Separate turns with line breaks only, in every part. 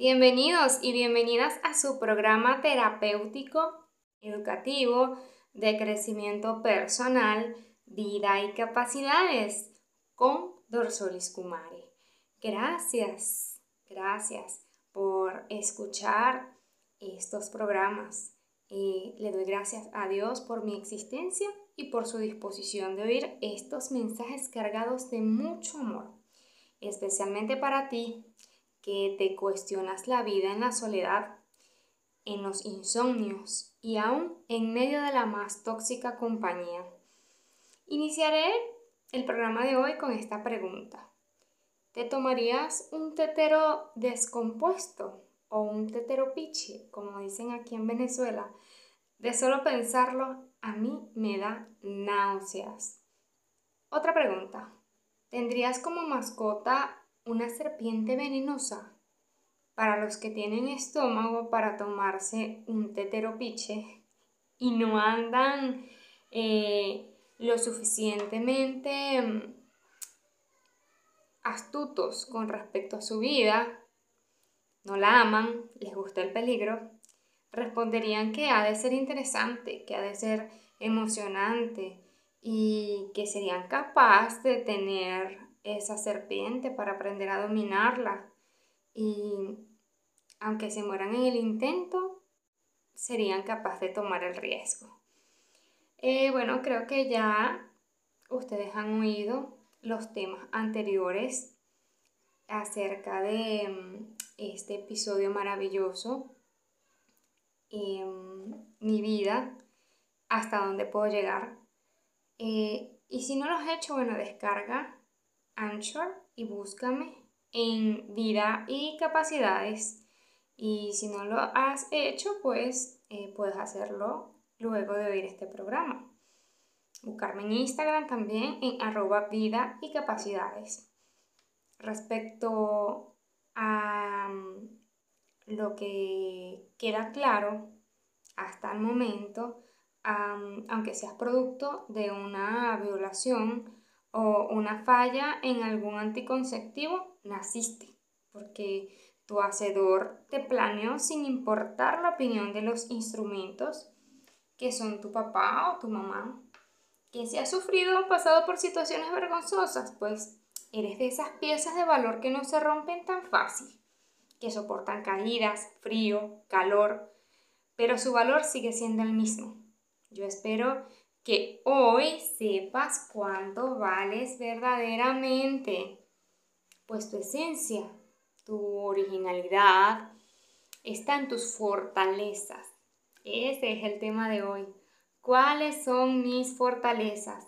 Bienvenidos y bienvenidas a su programa terapéutico, educativo, de crecimiento personal, vida y capacidades con Dorsolis Kumari. Gracias, gracias por escuchar estos programas. Eh, le doy gracias a Dios por mi existencia y por su disposición de oír estos mensajes cargados de mucho amor, especialmente para ti que te cuestionas la vida en la soledad, en los insomnios y aún en medio de la más tóxica compañía. Iniciaré el programa de hoy con esta pregunta. ¿Te tomarías un tetero descompuesto o un tetero piche, como dicen aquí en Venezuela? De solo pensarlo, a mí me da náuseas. Otra pregunta. ¿Tendrías como mascota una serpiente venenosa. Para los que tienen estómago para tomarse un teteropiche y no andan eh, lo suficientemente mm, astutos con respecto a su vida, no la aman, les gusta el peligro, responderían que ha de ser interesante, que ha de ser emocionante y que serían capaces de tener esa serpiente para aprender a dominarla. Y aunque se mueran en el intento, serían capaces de tomar el riesgo. Eh, bueno, creo que ya ustedes han oído los temas anteriores acerca de mm, este episodio maravilloso, em, mi vida, hasta dónde puedo llegar. Eh, y si no lo has hecho, bueno, descarga Anchor y búscame en vida y capacidades. Y si no lo has hecho, pues eh, puedes hacerlo luego de oír este programa. Buscarme en Instagram también en arroba vida y capacidades. Respecto a mm, lo que queda claro hasta el momento, aunque seas producto de una violación o una falla en algún anticonceptivo, naciste, porque tu hacedor te planeó sin importar la opinión de los instrumentos que son tu papá o tu mamá. Que si has sufrido o pasado por situaciones vergonzosas, pues eres de esas piezas de valor que no se rompen tan fácil, que soportan caídas, frío, calor, pero su valor sigue siendo el mismo. Yo espero que hoy sepas cuánto vales verdaderamente, pues tu esencia, tu originalidad está en tus fortalezas. Ese es el tema de hoy. ¿Cuáles son mis fortalezas?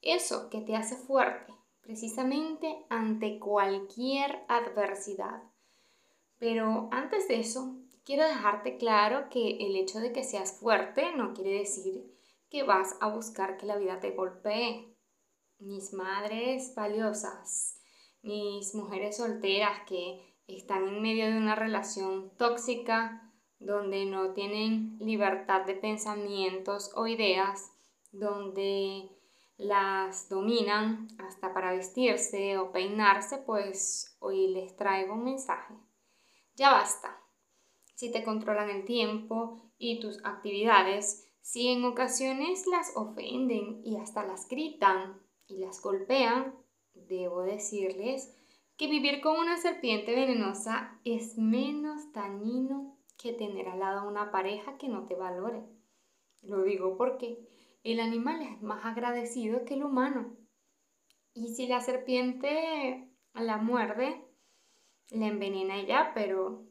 Eso que te hace fuerte, precisamente ante cualquier adversidad. Pero antes de eso, quiero dejarte claro que el hecho de que seas fuerte no quiere decir que vas a buscar que la vida te golpee. Mis madres valiosas, mis mujeres solteras que están en medio de una relación tóxica donde no tienen libertad de pensamientos o ideas, donde las dominan hasta para vestirse o peinarse, pues hoy les traigo un mensaje. Ya basta. Si te controlan el tiempo y tus actividades, si en ocasiones las ofenden y hasta las gritan y las golpean, debo decirles que vivir con una serpiente venenosa es menos dañino que tener al lado una pareja que no te valore. Lo digo porque el animal es más agradecido que el humano. Y si la serpiente la muerde, la envenena ella, pero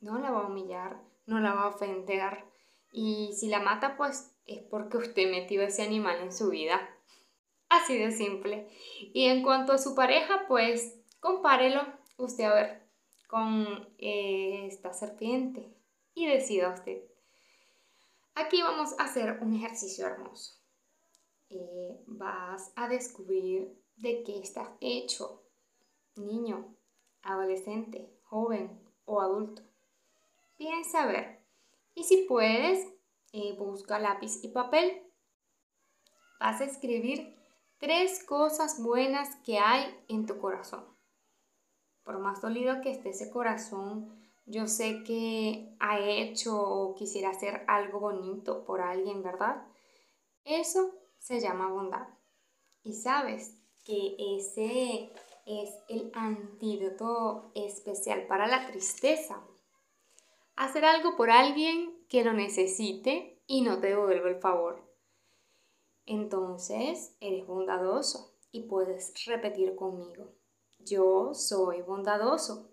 no la va a humillar, no la va a ofender, y si la mata, pues es porque usted metió ese animal en su vida. Así de simple. Y en cuanto a su pareja, pues compárelo usted a ver con eh, esta serpiente y decida usted. Aquí vamos a hacer un ejercicio hermoso. Eh, vas a descubrir de qué estás hecho, niño, adolescente, joven o adulto. Piensa a ver y si puedes, eh, busca lápiz y papel. Vas a escribir tres cosas buenas que hay en tu corazón. Por más dolido que esté ese corazón Yo sé que ha hecho o quisiera hacer algo bonito por alguien, ¿verdad? Eso se llama bondad. Y sabes que ese es el antídoto especial para la tristeza. Hacer algo por alguien que lo necesite y no te devuelva el favor. Entonces eres bondadoso y puedes repetir conmigo. Yo soy bondadoso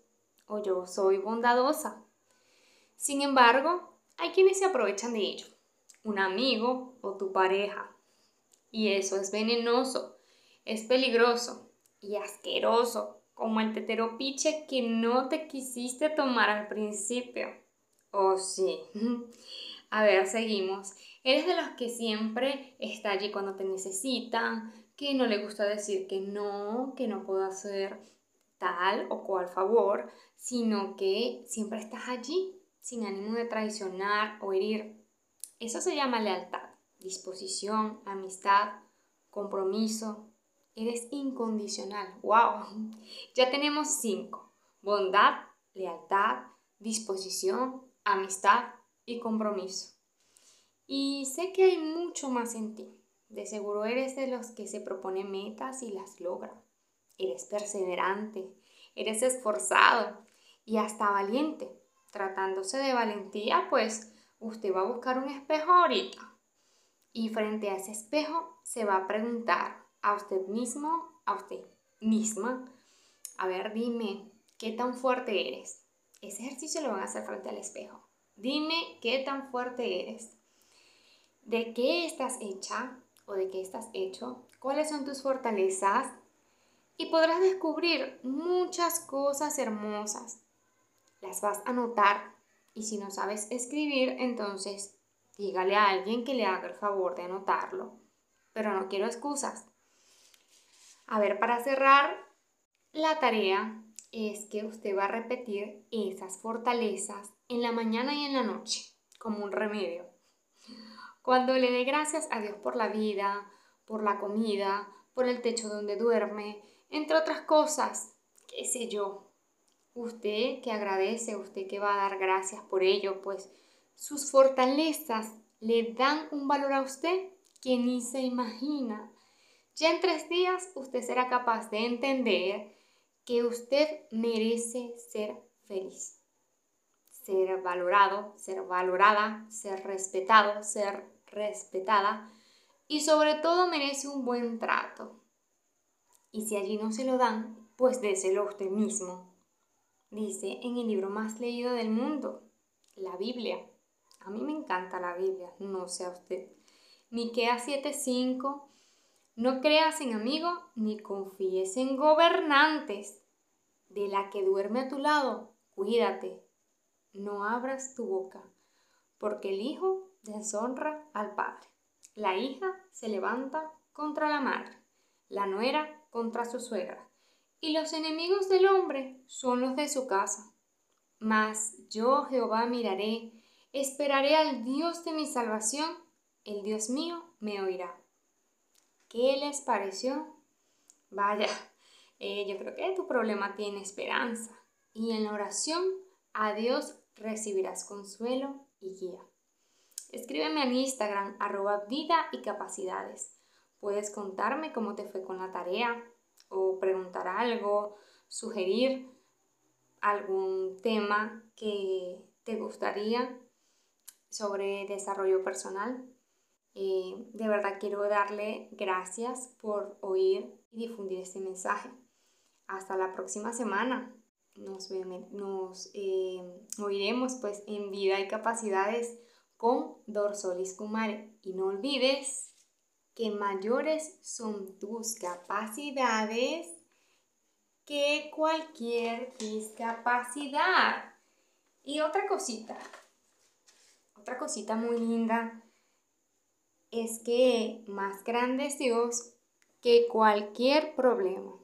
o yo soy bondadosa. Sin embargo, hay quienes se aprovechan de ello. Un amigo o tu pareja y eso es venenoso, es peligroso y asqueroso, como el teteropiche que no te quisiste tomar al principio. Oh, sí. A ver, seguimos. Eres de los que siempre está allí cuando te necesitan, que no le gusta decir que no, que no puedo hacer tal o cual favor, sino que siempre estás allí sin ánimo de traicionar o herir. Eso se llama lealtad disposición, amistad, compromiso. Eres incondicional. ¡Wow! Ya tenemos cinco. Bondad, lealtad, disposición, amistad y compromiso. Y sé que hay mucho más en ti. De seguro eres de los que se propone metas y las logra. Eres perseverante, eres esforzado y hasta valiente. Tratándose de valentía, pues usted va a buscar un espejo ahorita y frente a ese espejo se va a preguntar a usted mismo, a usted misma, a ver, dime, ¿qué tan fuerte eres? Ese ejercicio lo van a hacer frente al espejo. Dime qué tan fuerte eres. ¿De qué estás hecha o de qué estás hecho? ¿Cuáles son tus fortalezas? Y podrás descubrir muchas cosas hermosas. Las vas a notar. Y si no sabes escribir, entonces Dígale a alguien que le haga el favor de anotarlo. Pero no quiero excusas. A ver, para cerrar, la tarea es que usted va a repetir esas fortalezas en la mañana y en la noche, como un remedio. Cuando le dé gracias a Dios por la vida, por la comida, por el techo donde duerme, entre otras cosas, qué sé yo. Usted que agradece, usted que va a dar gracias por ello, pues sus fortalezas le dan un valor a usted que ni se imagina. Ya en tres días usted será capaz de entender que usted merece ser feliz. Ser valorado, ser valorada, ser respetado, ser respetada y sobre todo merece un buen trato. Y si allí no se lo dan, pues déselo usted mismo. Dice en el libro más leído del mundo, la Biblia. A mí me encanta la Biblia, no sé a usted. Miquea 7:5 No creas en amigo ni confíes en gobernantes. De la que duerme a tu lado, cuídate. No abras tu boca, porque el hijo deshonra al padre. La hija se levanta contra la madre, la nuera contra su suegra, y los enemigos del hombre son los de su casa. Mas yo Jehová miraré Esperaré al Dios de mi salvación, el Dios mío me oirá. ¿Qué les pareció? Vaya, eh, yo creo que tu problema tiene esperanza y en la oración a Dios recibirás consuelo y guía. Escríbeme en Instagram arroba vida y capacidades. Puedes contarme cómo te fue con la tarea o preguntar algo, sugerir algún tema que te gustaría sobre desarrollo personal. Eh, de verdad quiero darle gracias por oír y difundir este mensaje. Hasta la próxima semana. Nos, eh, oiremos pues en vida y capacidades con Dorsolis Kumare. Y no olvides que mayores son tus capacidades que cualquier discapacidad. Y otra cosita, otra cosita muy linda es que más grande es Dios que cualquier problema.